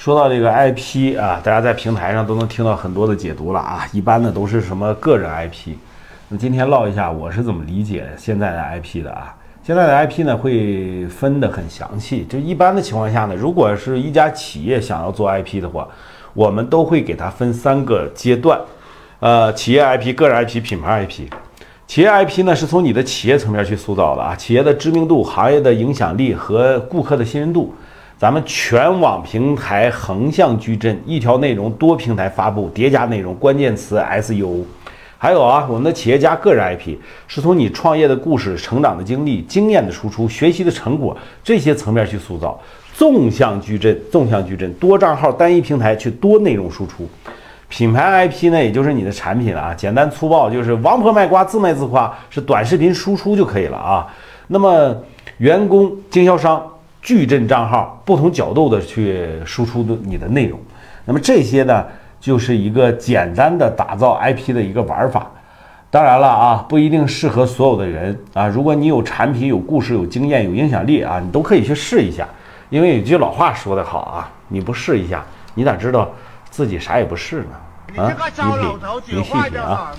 说到这个 IP 啊，大家在平台上都能听到很多的解读了啊。一般的都是什么个人 IP，那今天唠一下我是怎么理解现在的 IP 的啊。现在的 IP 呢会分得很详细，就一般的情况下呢，如果是一家企业想要做 IP 的话，我们都会给它分三个阶段，呃，企业 IP、个人 IP、品牌 IP。企业 IP 呢是从你的企业层面去塑造的啊，企业的知名度、行业的影响力和顾客的信任度。咱们全网平台横向矩阵，一条内容多平台发布，叠加内容，关键词 SEO。还有啊，我们的企业家个人 IP 是从你创业的故事、成长的经历、经验的输出、学习的成果这些层面去塑造。纵向矩阵，纵向矩阵，多账号单一平台去多内容输出。品牌 IP 呢，也就是你的产品了啊，简单粗暴就是王婆卖瓜，自卖自夸，是短视频输出就可以了啊。那么员工、经销商。矩阵账号不同角度的去输出的你的内容，那么这些呢，就是一个简单的打造 IP 的一个玩法。当然了啊，不一定适合所有的人啊。如果你有产品、有故事、有经验、有影响力啊，你都可以去试一下。因为有句老话说得好啊，你不试一下，你咋知道自己啥也不是呢？啊，你品，你细品啊。